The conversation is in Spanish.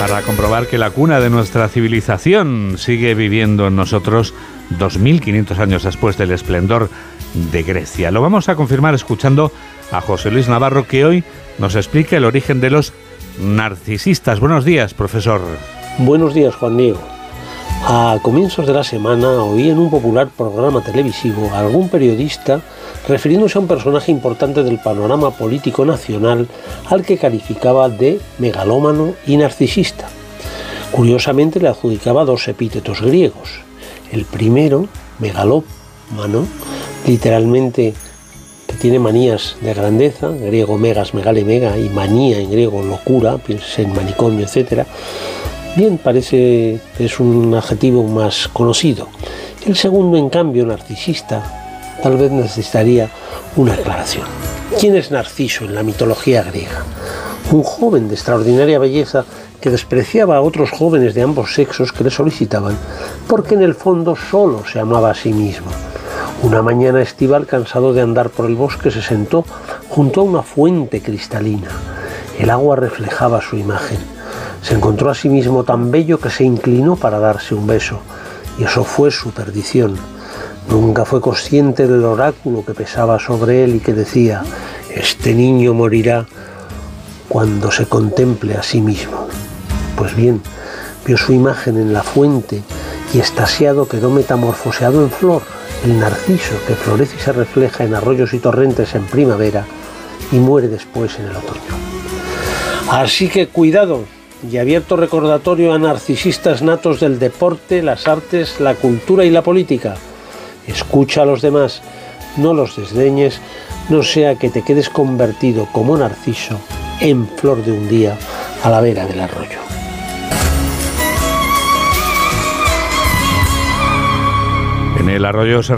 para comprobar que la cuna de nuestra civilización sigue viviendo en nosotros 2.500 años después del esplendor de Grecia. Lo vamos a confirmar escuchando a José Luis Navarro que hoy nos explica el origen de los narcisistas. Buenos días, profesor. Buenos días, Juan Diego. A comienzos de la semana oí en un popular programa televisivo a algún periodista refiriéndose a un personaje importante del panorama político nacional al que calificaba de megalómano y narcisista. Curiosamente le adjudicaba dos epítetos griegos. El primero, megalómano, literalmente que tiene manías de grandeza, griego megas, megale, mega, y manía en griego locura, piensa en manicomio, etc. Bien, parece que es un adjetivo más conocido. El segundo, en cambio, narcisista, tal vez necesitaría una aclaración. ¿Quién es Narciso en la mitología griega? Un joven de extraordinaria belleza que despreciaba a otros jóvenes de ambos sexos que le solicitaban porque en el fondo solo se amaba a sí mismo. Una mañana estival, cansado de andar por el bosque, se sentó junto a una fuente cristalina. El agua reflejaba su imagen. Se encontró a sí mismo tan bello que se inclinó para darse un beso, y eso fue su perdición Nunca fue consciente del oráculo que pesaba sobre él y que decía, este niño morirá cuando se contemple a sí mismo. Pues bien, vio su imagen en la fuente y estasiado quedó metamorfoseado en flor, el narciso que florece y se refleja en arroyos y torrentes en primavera y muere después en el otoño. Así que cuidado y abierto recordatorio a narcisistas natos del deporte, las artes, la cultura y la política Escucha a los demás, no los desdeñes, no sea que te quedes convertido como narciso en flor de un día a la vera del arroyo. En el arroyo se